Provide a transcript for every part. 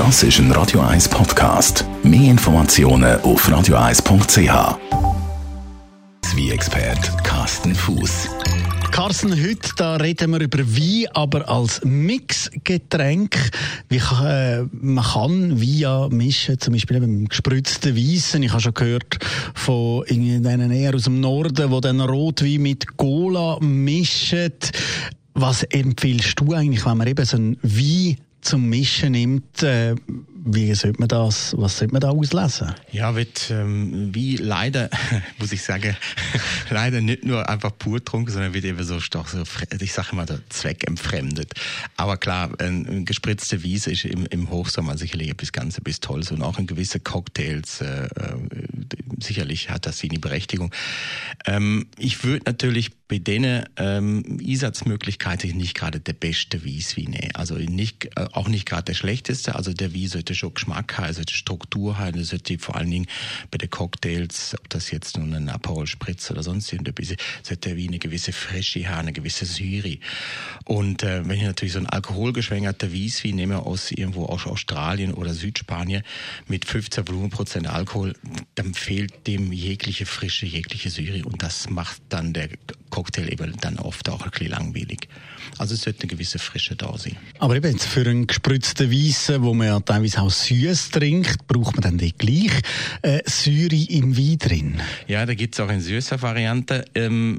Das ist ein Radio 1 Podcast. Mehr Informationen auf radio1.ch. Wie expert Carsten Fuß. Carsten, heute da reden wir über Wein, aber als Mixgetränk. Wie äh, man kann Wein ja mischen, zum Beispiel mit gespritzten Weissen. Ich habe schon gehört von irgendeinen eher aus dem Norden, wo dann Rotwein mit Cola mischen. Was empfiehlst du eigentlich, wenn man eben so einen Wein zum Mischen nimmt? Äh, wie sollte man das, was sollte man da auslesen? Ja, wird ähm, wie leider, muss ich sagen, leider nicht nur einfach pur trunken, sondern wird eben so, so ich sage immer, der Zweck entfremdet. Aber klar, ein gespritzte Wiese ist im, im Hochsommer sicherlich etwas ganz etwas Tolles und auch in gewisse Cocktails äh, äh sicherlich hat das seine Berechtigung. Ähm, ich würde natürlich bei denen ähm, Einsatzmöglichkeiten nicht gerade der beste Wieswein nehmen. Also nicht, äh, auch nicht gerade der schlechteste. Also der Wies sollte schon Geschmack haben, sollte Struktur haben, sollte vor allen Dingen bei den Cocktails, ob das jetzt nun ein Aperol Spritz oder sonst irgendetwas, sollte der Wein eine gewisse Frische haben, eine gewisse Säure. Und äh, wenn ich natürlich so ein alkoholgeschwängerter Wieswein nehme aus irgendwo aus Australien oder Südspanien mit 15 Volumenprozent Alkohol, dann fehlt dem jegliche Frische, jegliche Säure und das macht dann der Cocktail eben dann oft auch ein bisschen langweilig. Also es sollte eine gewisse Frische da sein. Aber eben jetzt für einen gespritzten Weissen, wo man ja teilweise auch süß trinkt, braucht man dann die gleich äh, Säure im Wein drin? Ja, da gibt es auch eine süße Variante. Ähm,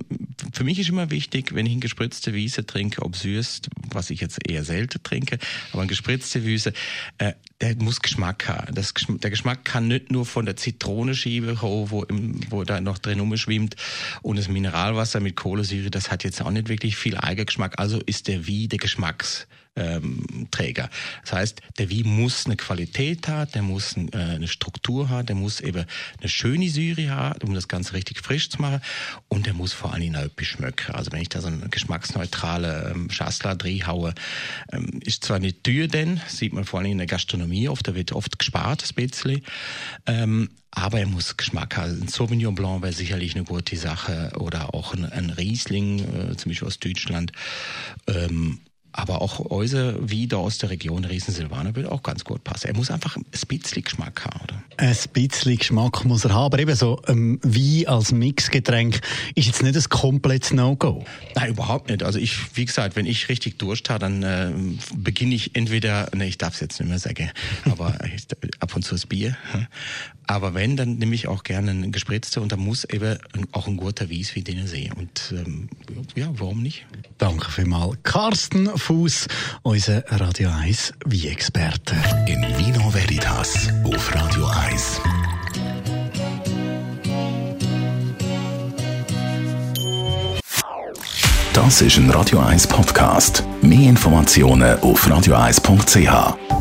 für mich ist immer wichtig, wenn ich eine gespritzte Wiese trinke, ob süß, was ich jetzt eher selten trinke, aber eine gespritzte Wiese, äh, der muss Geschmack haben. Das, der Geschmack kann nicht nur von der Zitronenschiebe kommen, wo, im, wo da noch drin umschwimmt und das Mineralwasser mit Kohlensäure, das hat jetzt auch nicht wirklich viel Eigengeschmack. Also ist der wie der Geschmacks ähm, Träger. Das heißt, der Wein muss eine Qualität haben, der muss äh, eine Struktur haben, der muss eben eine schöne Säure haben, um das Ganze richtig frisch zu machen und der muss vor Dingen auch etwas schmecken. Also wenn ich da so einen geschmacksneutralen ähm, Schassler drin haue, ähm, ist zwar nicht teuer denn, sieht man vor Dingen in der Gastronomie oft, da wird oft gespart, ein bisschen, ähm, aber er muss Geschmack haben. Ein Sauvignon Blanc wäre sicherlich eine gute Sache oder auch ein, ein Riesling, äh, zum Beispiel aus Deutschland. Ähm, aber auch Euse wieder aus der Region Riesen-Silvaner würde auch ganz gut passen. Er muss einfach ein bisschen Geschmack haben, oder? Ein bisschen Geschmack muss er haben, aber eben so ähm, Wein als Mixgetränk ist jetzt nicht ein komplettes No-Go. Nein, überhaupt nicht. Also ich, wie gesagt, wenn ich richtig Durst habe, dann äh, beginne ich entweder, ne, ich darf es jetzt nicht mehr sagen, aber ab und zu das Bier. Aber wenn, dann nehme ich auch gerne einen gespritzten und da muss eben auch ein guter Weiss wie den sehen. Und ähm, ja, warum nicht? Danke vielmals. Carsten Fuß, unser Radio 1 Wie-Experte. In Vino Veritas auf Radio 1. Das ist ein Radio 1 Podcast. Mehr Informationen auf radio1.ch.